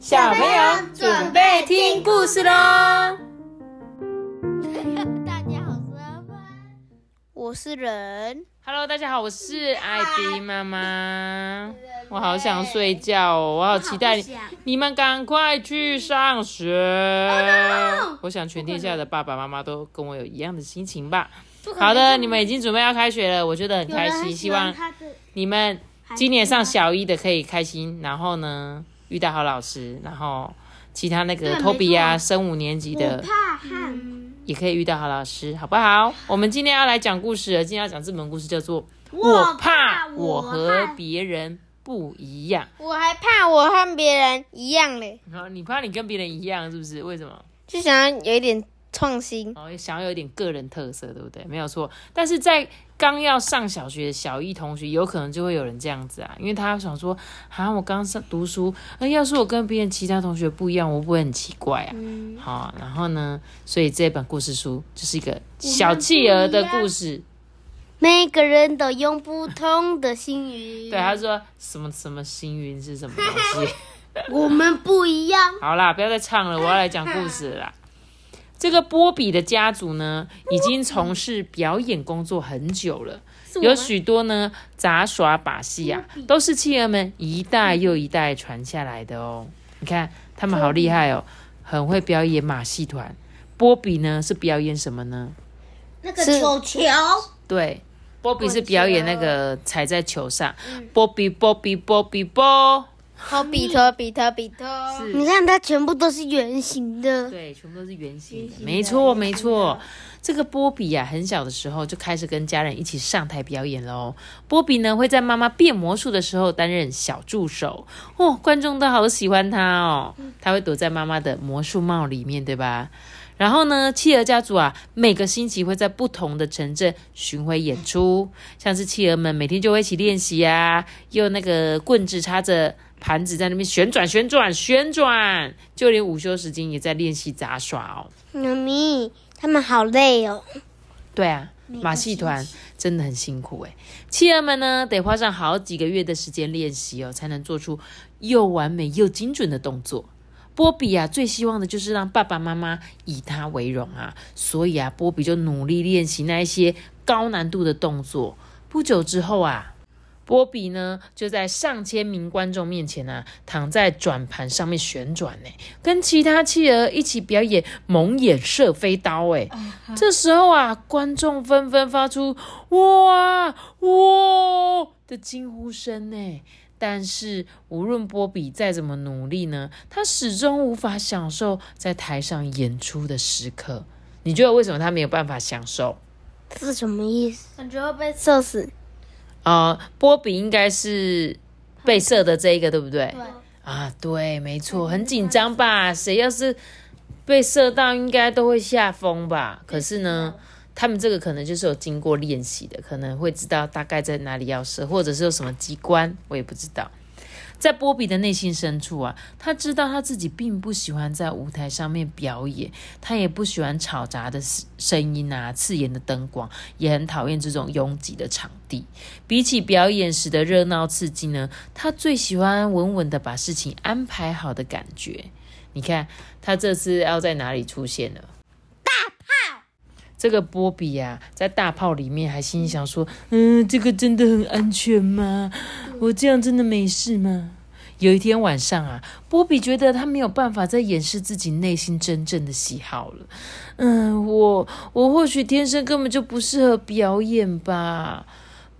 小朋友准备听故事喽！大家好，我是阿凡，我是人。Hello，大家好，我是艾迪妈妈。我好想睡觉哦，我好期待你你们赶快去上学。我想全天下的爸爸妈妈都跟我有一样的心情吧。好的，你们已经准备要开学了，我觉得很开心，希望你们今年上小一的可以开心，然后呢遇到好老师，然后其他那个托比啊，升五年级的怕汗，也可以遇到好老师，好不好？我们今天要来讲故事了，今天要讲这本故事叫做《我怕怕我我和和别人不一样》。我还怕我和别人一样嘞，然后你怕你跟别人一样，是不是？为什么？就想要有一点创新。哦，想要有点个人特色，对不对？没有错。但是在刚要上小学的小一同学，有可能就会有人这样子啊，因为他想说，啊，我刚上读书，那要是我跟别人其他同学不一样，我会不会很奇怪啊？嗯，好，然后呢，所以这本故事书就是一个小企鹅的故事。每个人都用不同的幸运。对，他说什么什么星云是什么东西？我们不一样。好啦，不要再唱了，我要来讲故事了啦。这个波比的家族呢，已经从事表演工作很久了，有许多呢杂耍把戏啊，都是企鹅们一代又一代传下来的哦。你看他们好厉害哦，很会表演马戏团。波比呢是表演什么呢？那个球球，对，波比是表演那个踩在球上，波比波比波比波。好 比特比特比特。是你看它全部都是圆形的。对，全部都是圆形的，圆形的没错没错。这个波比呀、很小的时候就开始跟家人一起上台表演喽。波比呢会在妈妈变魔术的时候担任小助手哦，观众都好喜欢他哦。他会躲在妈妈的魔术帽里面，对吧？然后呢，企鹅家族啊，每个星期会在不同的城镇巡回演出，像是企鹅们每天就会一起练习啊，用那个棍子插着盘子在那边旋转、旋转、旋转，就连午休时间也在练习杂耍哦。妈咪，他们好累哦。对啊，马戏团真的很辛苦诶。企鹅们呢，得花上好几个月的时间练习哦，才能做出又完美又精准的动作。波比啊，最希望的就是让爸爸妈妈以他为荣啊，所以啊，波比就努力练习那一些高难度的动作。不久之后啊，波比呢就在上千名观众面前啊，躺在转盘上面旋转呢，跟其他企鹅一起表演蒙眼射飞刀哎。这时候啊，观众纷纷发出“哇哇”的惊呼声呢。但是，无论波比再怎么努力呢，他始终无法享受在台上演出的时刻。你觉得为什么他没有办法享受？这是什么意思？感觉会被射死。呃，波比应该是被射的这一个，对不对？对。啊，对，没错，很紧张吧？谁要是被射到，应该都会吓疯吧？可是呢，他们这个可能就是有经过练习的，可能会知道大概在哪里要射，或者是有什么机关，我也不知道。在波比的内心深处啊，他知道他自己并不喜欢在舞台上面表演，他也不喜欢吵杂的声音啊、刺眼的灯光，也很讨厌这种拥挤的场地。比起表演时的热闹刺激呢，他最喜欢稳稳的把事情安排好的感觉。你看，他这次要在哪里出现了？这个波比呀、在大炮里面还心想说：“嗯，这个真的很安全吗？我这样真的没事吗？”有一天晚上啊，波比觉得他没有办法再掩饰自己内心真正的喜好了。嗯，我我或许天生根本就不适合表演吧。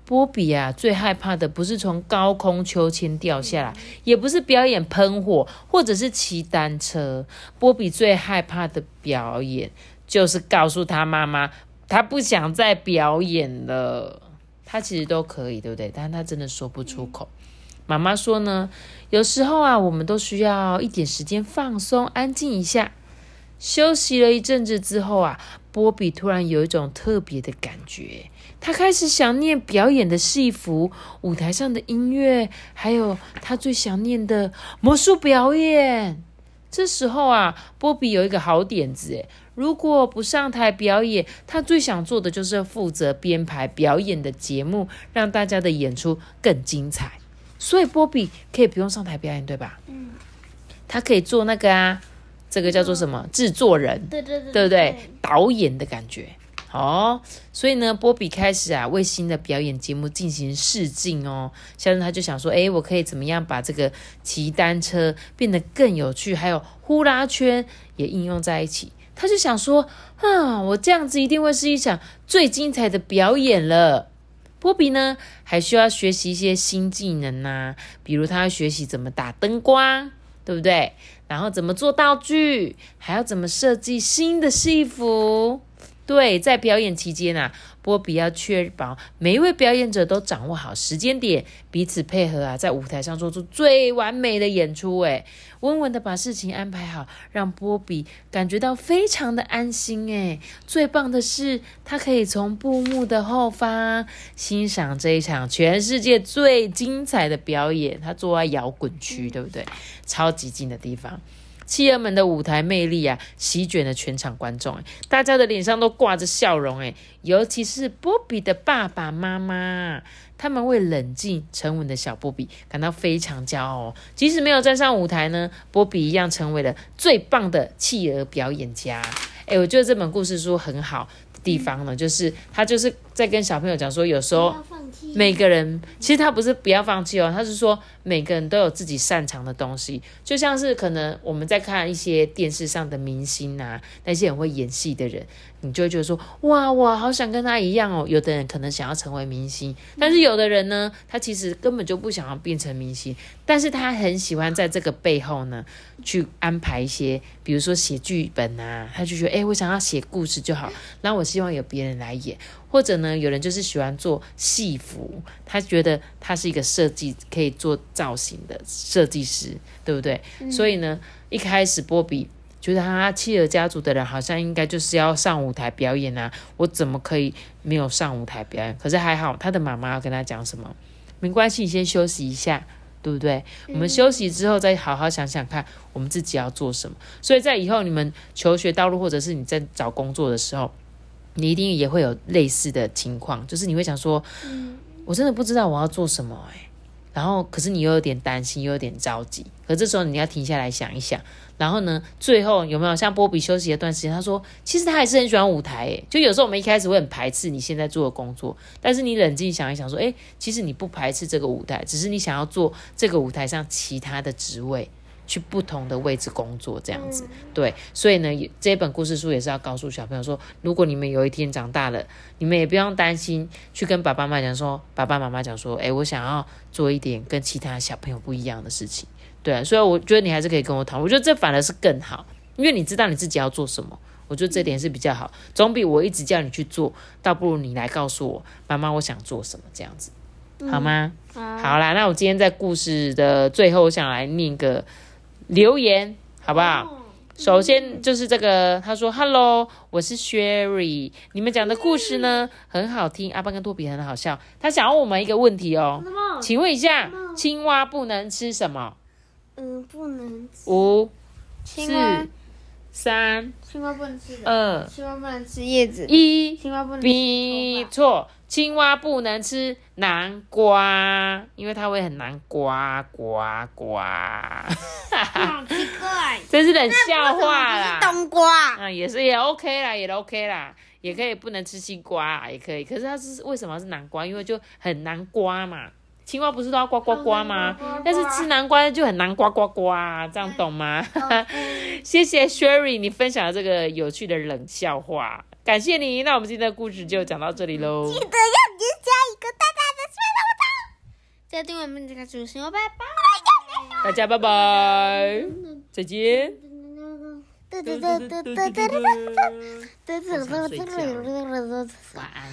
波比啊，最害怕的不是从高空秋千掉下来，也不是表演喷火，或者是骑单车。波比最害怕的表演，就是告诉他妈妈，他不想再表演了。他其实都可以，对不对？但是他真的说不出口。妈妈说呢，有时候啊，我们都需要一点时间放松、安静一下。休息了一阵子之后啊，波比突然有一种特别的感觉，他开始想念表演的戏服、舞台上的音乐，还有他最想念的魔术表演。这时候啊，波比有一个好点子，诶，如果不上台表演，他最想做的就是负责编排表演的节目，让大家的演出更精彩。所以波比可以不用上台表演，对吧？嗯。他可以做那个啊，这个叫做什么制作人，对对对，对不对？导演的感觉。哦，所以呢，波比开始啊为新的表演节目进行试镜哦。像是他就想说，诶，我可以怎么样把这个骑单车变得更有趣，还有呼啦圈也应用在一起。他就想说，啊，我这样子一定会是一场最精彩的表演了。波比呢，还需要学习一些新技能呐，比如他要学习怎么打灯光，对不对？然后怎么做道具，还要怎么设计新的戏服。对，在表演期间啊，波比要确保每一位表演者都掌握好时间点，彼此配合啊，在舞台上做出最完美的演出。诶，稳稳的把事情安排好，让波比感觉到非常的安心。诶，最棒的是，他可以从布幕的后方欣赏这一场全世界最精彩的表演。他坐在摇滚区，对不对？超级近的地方。企鹅们的舞台魅力啊，席卷了全场观众，大家的脸上都挂着笑容，哎，尤其是波比的爸爸妈妈，他们为冷静沉稳的小波比感到非常骄傲。即使没有站上舞台呢，波比一样成为了最棒的企鹅表演家。哎，我觉得这本故事书很好的。地方呢，就是它就是在跟小朋友讲说，有时候每个人其实他不是不要放弃哦，他是说每个人都有自己擅长的东西，就像是可能我们在看一些电视上的明星啊，那些很会演戏的人。你就会觉得说，哇，我好想跟他一样哦。有的人可能想要成为明星，但是有的人呢，他其实根本就不想要变成明星，但是他很喜欢在这个背后呢，去安排一些，比如说写剧本啊，他就觉得，哎，我想要写故事就好，那我希望有别人来演，或者呢，有人就是喜欢做戏服，他觉得他是一个设计可以做造型的设计师，对不对？所以呢，一开始波比。觉得他契尔家族的人好像应该就是要上舞台表演啊，我怎么可以没有上舞台表演？可是还好，他的妈妈要跟他讲什么？没关系，你先休息一下，对不对？我们休息之后再好好想想看，我们自己要做什么。所以在以后你们求学道路，或者是你在找工作的时候，你一定也会有类似的情况，就是你会想说，我真的不知道我要做什么，诶。然后可是你又有点担心，又有点着急，可这时候你要停下来想一想。然后呢？最后有没有像波比休息一段时间？他说，其实他还是很喜欢舞台。诶，就有时候我们一开始会很排斥你现在做的工作，但是你冷静想一想，说，诶，其实你不排斥这个舞台，只是你想要做这个舞台上其他的职位，去不同的位置工作这样子。对，所以呢，这本故事书也是要告诉小朋友说，如果你们有一天长大了，你们也不用担心去跟爸爸妈妈讲说，爸爸妈妈讲说，诶，我想要做一点跟其他小朋友不一样的事情。对，所以我觉得你还是可以跟我讨论。我觉得这反而是更好，因为你知道你自己要做什么。我觉得这点是比较好，总比我一直叫你去做，倒不如你来告诉我，妈妈，我想做什么这样子，好吗？好啦，那我今天在故事的最后，我想来念个留言，好不好？首先就是这个，他说：“Hello，我是 Sherry，你们讲的故事呢很好听，阿邦跟托比很好笑。他想问我们一个问题哦，请问一下，青蛙不能吃什么？”嗯，不能吃。五、四、三。青蛙不能吃。二。青蛙不能吃叶子。一。青蛙不能吃错，青蛙不能吃南瓜，因为它会很难呱呱呱。好奇怪。真是冷笑话啦。冬瓜。啊，也是也 OK 啦，也 OK 啦，也可以不能吃西瓜，也可以。可是它是为什么是南瓜？因为就很难刮嘛。青蛙不是都要呱呱呱吗？但是吃南瓜就很难呱呱呱，这样懂吗？谢谢 Sherry，你分享了这个有趣的冷笑话，感谢你。那我们今天的故事就讲到这里喽。记得要留下一个大大的小红包，再订阅我们这个主持人，拜拜。大家拜拜，再见。晚安。